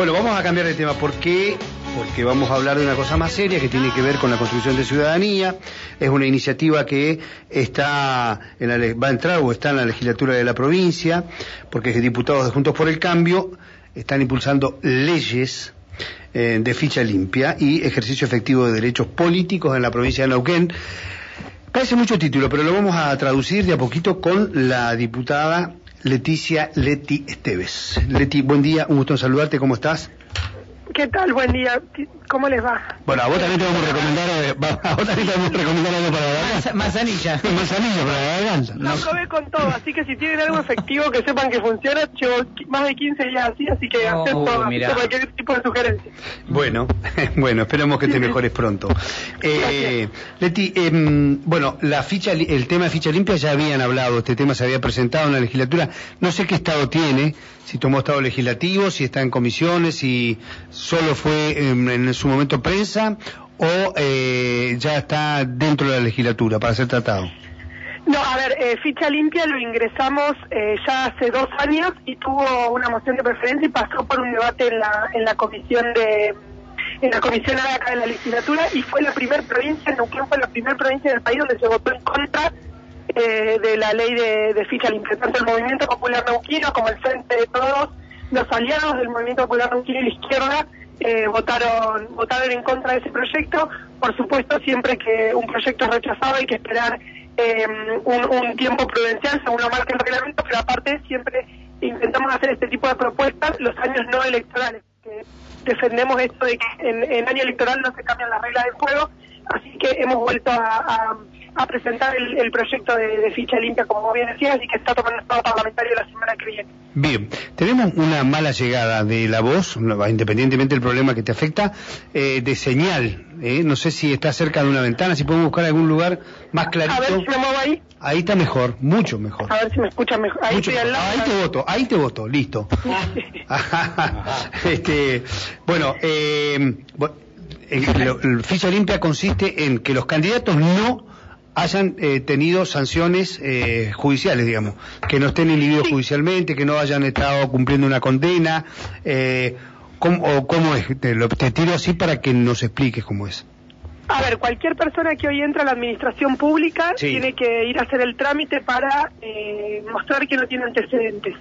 Bueno, vamos a cambiar de tema. ¿Por qué? Porque vamos a hablar de una cosa más seria que tiene que ver con la construcción de ciudadanía. Es una iniciativa que está en la, va a entrar o está en la legislatura de la provincia, porque diputados de Juntos por el Cambio están impulsando leyes eh, de ficha limpia y ejercicio efectivo de derechos políticos en la provincia de Neuquén. Parece mucho título, pero lo vamos a traducir de a poquito con la diputada Leticia Leti Esteves. Leti, buen día, un gusto saludarte, ¿cómo estás? ¿Qué tal? Buen día. ¿Cómo les va? Bueno, a vos también te vamos a recomendar, eh, a vos también te vamos a recomendar algo para la garganta. Manzanilla. Manzanilla para la garganta. No, probé con todo, así que si tienen algo efectivo que sepan que funciona, llevo más de 15 días así, así que Oh, acepto, cualquier tipo de sugerencia. Bueno, bueno, esperemos que te mejores pronto. Eh, Leti, em, bueno, la ficha, li- el tema de ficha limpia ya habían hablado, este tema se había presentado en la legislatura. No sé qué estado tiene, si tomó estado legislativo, si está en comisiones, si solo fue em, en su momento prensa o eh, ya está dentro de la legislatura para ser tratado. No, a ver, eh, ficha limpia lo ingresamos eh, ya hace dos años y tuvo una moción de preferencia y pasó por un debate en la, en la comisión de en la comisión de acá de la legislatura y fue la primera provincia, Neuquén fue la primera provincia del país donde se votó en contra eh, de la ley de, ficha limpia. Tanto el Movimiento Popular Neuquino como el Frente de Todos, los aliados del Movimiento Popular Neuquino y la izquierda eh, votaron votaron en contra de ese proyecto. Por supuesto, siempre que un proyecto es rechazado hay que esperar eh, un, tiempo prudencial según lo marca el reglamento, pero aparte siempre intentamos hacer este tipo de propuestas los años no electorales. que defendemos esto de que en, en año electoral no se cambian las reglas del juego, así que hemos vuelto a- a presentar el, el proyecto de, de ficha limpia, como bien decías, y que está tomando estado parlamentario la semana que viene. Bien, tenemos una mala llegada de la voz, independientemente del problema que te afecta, eh, de señal. ¿eh? No sé si está cerca de una ventana, si podemos buscar algún lugar más clarito. A ver si me muevo ahí, Ahí está mejor, mucho mejor. a ver si me escuchan mejor. Ahí Mucho estoy al mejor. lado. Ahí te voto, ahí te voto, listo. este, bueno, eh, el, el ficha limpia consiste en que los candidatos no hayan eh, tenido sanciones eh, judiciales, digamos, que no estén inhibidos judicialmente, que no hayan estado cumpliendo una condena. Eh, ¿cómo, o ¿Cómo es? Te, lo, te tiro así para que nos expliques cómo es. A ver, cualquier persona que hoy entra a la administración pública Sí. tiene que ir a hacer el trámite para eh, mostrar que no tiene antecedentes.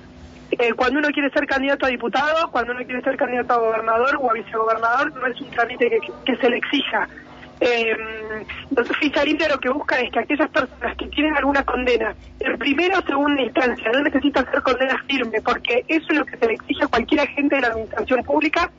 Eh, cuando uno quiere ser candidato a diputado, cuando uno quiere ser candidato a gobernador o a vicegobernador, no es un trámite que, que se le exija. Eh, entonces, lo que busca es que aquellas personas que tienen alguna condena, en primera o segunda instancia, no necesitan ser condenas firmes, porque eso es lo que se le exige a cualquier agente de la administración pública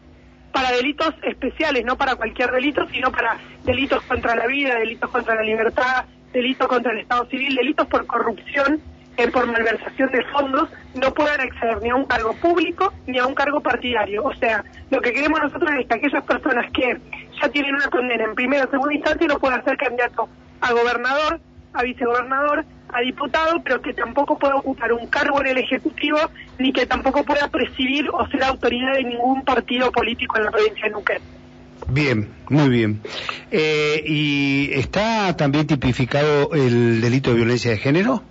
para delitos especiales, no para cualquier delito, sino para delitos contra la vida, delitos contra la libertad, delitos contra el Estado civil, delitos por corrupción, eh, por malversación de fondos, no puedan acceder ni a un cargo público ni a un cargo partidario. O sea, lo que queremos nosotros es que aquellas personas que ya tienen una condena en primera o segunda instancia no puedan ser candidatos a gobernador, a vicegobernador, a diputado, pero que tampoco pueda ocupar un cargo en el Ejecutivo, ni que tampoco pueda presidir o ser autoridad de ningún partido político en la provincia de Neuquén. Bien, muy bien. Eh, ¿Y está también tipificado el delito de violencia de género?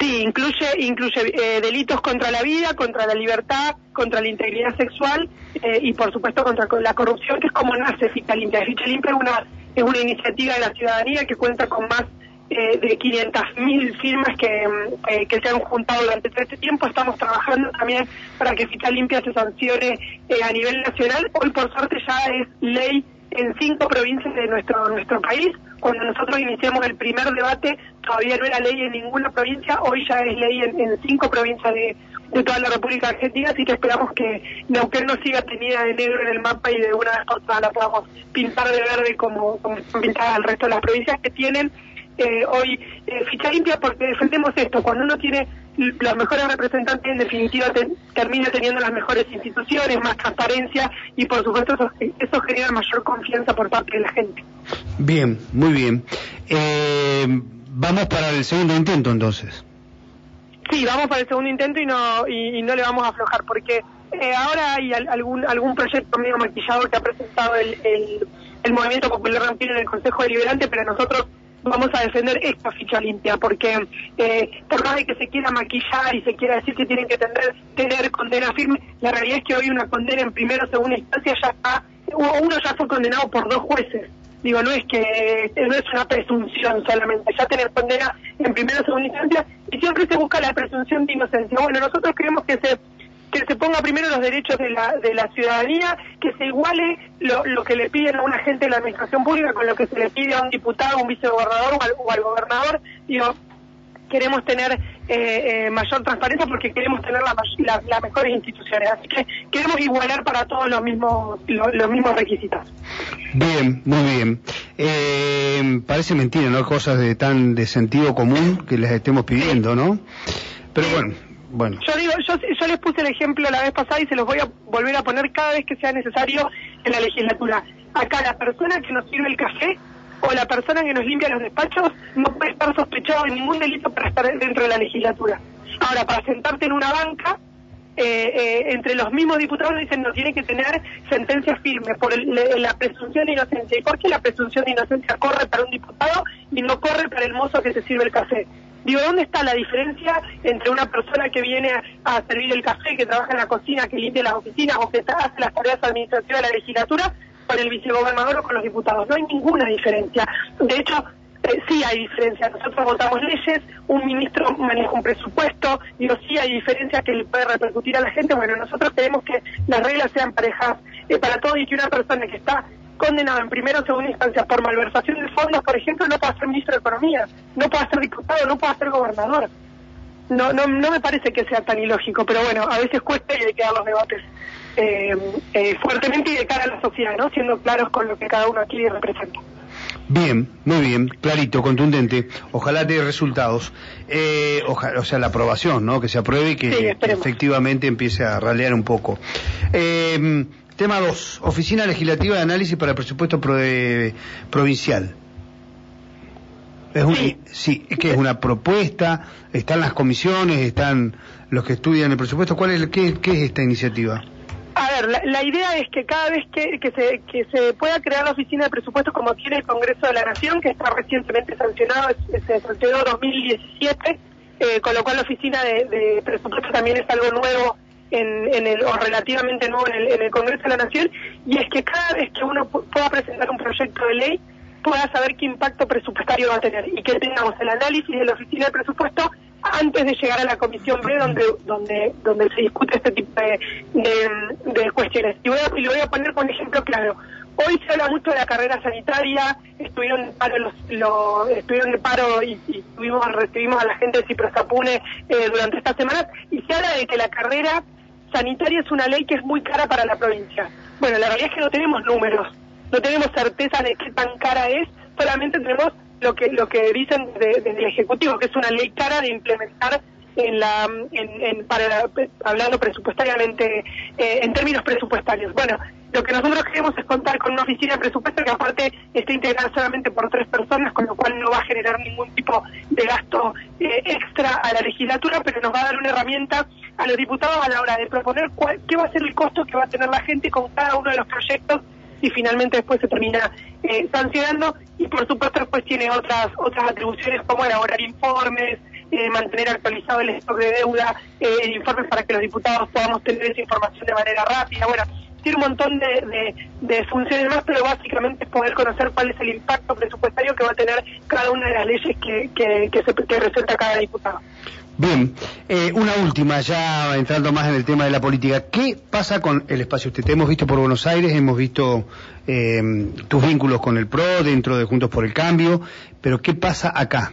Sí, incluye, incluye eh, delitos contra la vida, contra la libertad, contra la integridad sexual eh, y por supuesto contra la corrupción, que es como nace Ficha Limpia. Ficha Limpia es una, es una iniciativa de la ciudadanía que cuenta con más eh, de 500.000 firmas que, mm, eh, que se han juntado durante todo este tiempo. Estamos trabajando también para que Ficha Limpia se sancione eh, a nivel nacional. Hoy por suerte ya es ley en cinco provincias de nuestro nuestro país. Cuando nosotros iniciamos el primer debate, todavía no era ley en ninguna provincia, hoy ya es ley en, cinco provincias de, de toda la República Argentina, así que esperamos que Neuquén no siga tenida de negro en el mapa y de una vez por todas la podamos pintar de verde como, como están pintadas el resto de las provincias que tienen eh, hoy eh, ficha limpia porque defendemos esto, cuando uno tiene los mejores representantes en definitiva te- termina teniendo las mejores instituciones, más transparencia y por supuesto eso, eso genera mayor confianza por parte de la gente. Bien, muy bien. Eh, vamos para el segundo intento entonces. Sí, vamos para el segundo intento y no y, y no le vamos a aflojar porque eh, ahora hay al- algún algún proyecto medio maquillado que ha presentado el, el, el Movimiento Popular Rampino en el Consejo Deliberante, pero nosotros vamos a defender esta ficha limpia, porque eh, por más de que se quiera maquillar y se quiera decir que tienen que tener, tener condena firme, la realidad es que hoy una condena en primera o segunda instancia ya está, uno ya fue condenado por dos jueces. Digo, no es que no es una presunción solamente, ya tener condena en primera o segunda instancia y siempre se busca la presunción de inocencia. Bueno, nosotros creemos que se que se ponga primero los derechos de la, de la ciudadanía, que se iguale lo, lo que le piden a un agente de la administración pública con lo que se le pide a un diputado, un vicegobernador o al, o al gobernador. Digo, queremos tener eh, eh, mayor transparencia porque queremos tener la, la, las mejores instituciones. Así que queremos igualar para todos los mismos, lo, los mismos requisitos. Bien, muy bien. Eh, parece mentira, ¿no? Cosas de tan de sentido común que les estemos pidiendo, ¿no? Pero bueno, bueno. Yo digo, yo, yo les puse el ejemplo la vez pasada y se los voy a volver a poner cada vez que sea necesario en la legislatura. Acá la persona que nos sirve el café o la persona que nos limpia los despachos no puede estar sospechado de ningún delito para estar dentro de la legislatura. Ahora, para sentarte en una banca, eh, eh, entre los mismos diputados dicen no tiene que tener sentencia firme por el, la presunción de inocencia. ¿Y por qué la presunción de inocencia corre para un diputado y no corre para el mozo que se sirve el café? Digo, ¿dónde está la diferencia entre una persona que viene a, servir el café, que trabaja en la cocina, que limpia las oficinas o que hace las tareas administrativas de la legislatura, con el vicegobernador o con los diputados? No hay ninguna diferencia. De hecho, sí hay diferencia. Nosotros votamos leyes, un ministro maneja un presupuesto, digo, sí hay diferencia que le puede repercutir a la gente. Bueno, nosotros queremos que las reglas sean parejas eh, para todos y que una persona que está condenado en primera o segunda instancia por malversación de fondos, por ejemplo, no puede ser ministro de Economía, no puede ser diputado, no puede ser gobernador. No, no, no me parece que sea tan ilógico, pero bueno, a veces cuesta y hay que dar los debates eh, eh, fuertemente y de cara a la sociedad, ¿no? Siendo claros con lo que cada uno aquí representa. Bien, muy bien, clarito, contundente. Ojalá dé resultados. Eh, o sea, la aprobación, ¿no? Que se apruebe y que, sí, que efectivamente empiece a ralear un poco. Eh, Tema 2. Oficina Legislativa de Análisis para el Presupuesto pro de, Provincial. Es un, sí. sí, que es una propuesta, están las comisiones, están los que estudian el presupuesto. ¿Cuál es, qué, qué es esta iniciativa? A ver, la, idea es que cada vez que, se, que se pueda crear la oficina de presupuestos como tiene el Congreso de la Nación, que está recientemente sancionado, se sancionó 2017, eh, con lo cual la oficina de, de presupuestos también es algo nuevo en, en el, o relativamente nuevo en el, en el Congreso de la Nación, y es que cada vez que uno pueda presentar un proyecto de ley, pueda saber qué impacto presupuestario va a tener y que tengamos el análisis de la oficina de presupuesto antes de llegar a la comisión B donde donde donde se discute este tipo de, de, de cuestiones. Y, voy a, y lo voy a poner con ejemplo claro. Hoy se habla mucho de la carrera sanitaria, estuvieron en paro, los, los estuvieron en paro y, y tuvimos, recibimos a la gente de Ciprosapune eh, durante estas semanas, y se habla de que la carrera sanitaria es una ley que es muy cara para la provincia. Bueno, la realidad es que no tenemos números, no tenemos certeza de qué tan cara es, solamente tenemos lo que lo que dicen desde, desde el Ejecutivo, que es una ley cara de implementar en la en, en para la, hablando presupuestariamente eh, en términos presupuestarios. Bueno, lo que nosotros queremos es contar con una oficina de presupuesto que aparte está integrada solamente por tres personas, con lo cual no va a generar ningún tipo de gasto eh, extra a la legislatura, pero nos va a dar una herramienta a los diputados a la hora de proponer cuál, qué va a ser el costo que va a tener la gente con cada uno de los proyectos y finalmente después se termina eh, sancionando y por supuesto después tiene otras otras atribuciones como elaborar informes, eh, mantener actualizado el stock de deuda, eh, informes para que los diputados podamos tener esa información de manera rápida. Bueno, tiene un montón de, de, funciones más, pero básicamente es poder conocer cuál es el impacto presupuestario que va a tener cada una de las leyes que, que, que, se, que presenta cada diputado. Bien, eh, una última, ya entrando más en el tema de la política. ¿Qué pasa con el espacio usted? Te hemos visto por Buenos Aires, hemos visto eh, tus vínculos con el PRO dentro de Juntos por el Cambio, pero ¿qué pasa acá?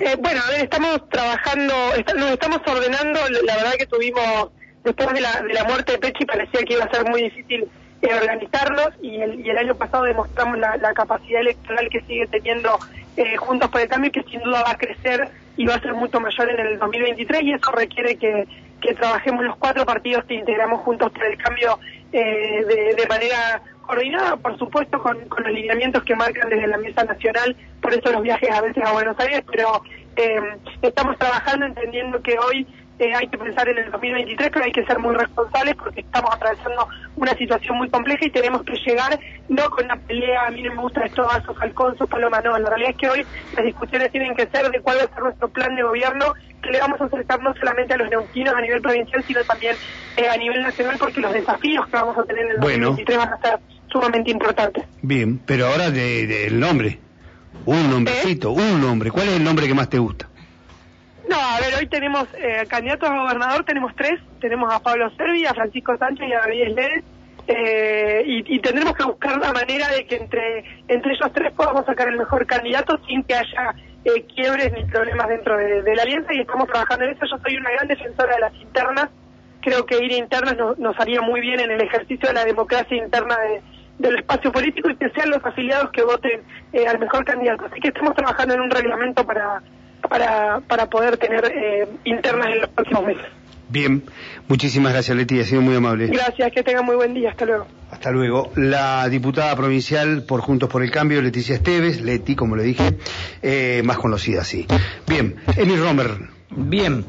Eh, bueno, a ver, estamos trabajando, nos estamos ordenando, la verdad que tuvimos, después de la, de la muerte de Pechi parecía que iba a ser muy difícil eh, organizarnos y el, y el año pasado demostramos la, capacidad electoral que sigue teniendo eh, Juntos por el Cambio que sin duda va a crecer y va a ser mucho mayor en el 2023 y eso requiere que, trabajemos los cuatro partidos que integramos Juntos por el Cambio eh, de, de, manera coordinada, por supuesto, con, con los lineamientos que marcan desde la mesa nacional, por eso los viajes a veces a Buenos Aires, pero eh, estamos trabajando entendiendo que hoy eh, hay que pensar en el 2023, pero hay que ser muy responsables porque estamos atravesando una situación muy compleja y tenemos que llegar no con una pelea, a mí no me gusta esto, su Falcón, su Paloma, no, la realidad es que hoy las discusiones tienen que ser de cuál va a ser nuestro plan de gobierno, que le vamos a acercar no solamente a los neuquinos a nivel provincial, sino también eh, a nivel nacional, porque los desafíos que vamos a tener en el 2023 van a ser sumamente importantes. Bien, pero ahora del de, nombre, un nombrecito, un nombre, ¿cuál es el nombre que más te gusta? No, a ver, hoy tenemos eh, candidatos a gobernador, tenemos tres, tenemos a Pablo Servi, a Francisco Sánchez y a David Ledes, eh, y, tendremos que buscar la manera de que entre, entre ellos tres podamos sacar el mejor candidato sin que haya eh, quiebres ni problemas dentro de, la alianza y estamos trabajando en eso. Yo soy una gran defensora de las internas, creo que ir internas nos haría muy bien en el ejercicio de la democracia interna del espacio político y que sean los afiliados que voten eh, al mejor candidato. Así que estamos trabajando en un reglamento para para, para poder tener eh, internas en los próximos meses. Bien, muchísimas gracias Leti, ha sido muy amable. Gracias, que tengan muy buen día, hasta luego. Hasta luego. La diputada provincial por Juntos por el Cambio, Leticia Esteves, Leti, como le dije, eh, más conocida así. Bien, Emi Romer. Bien.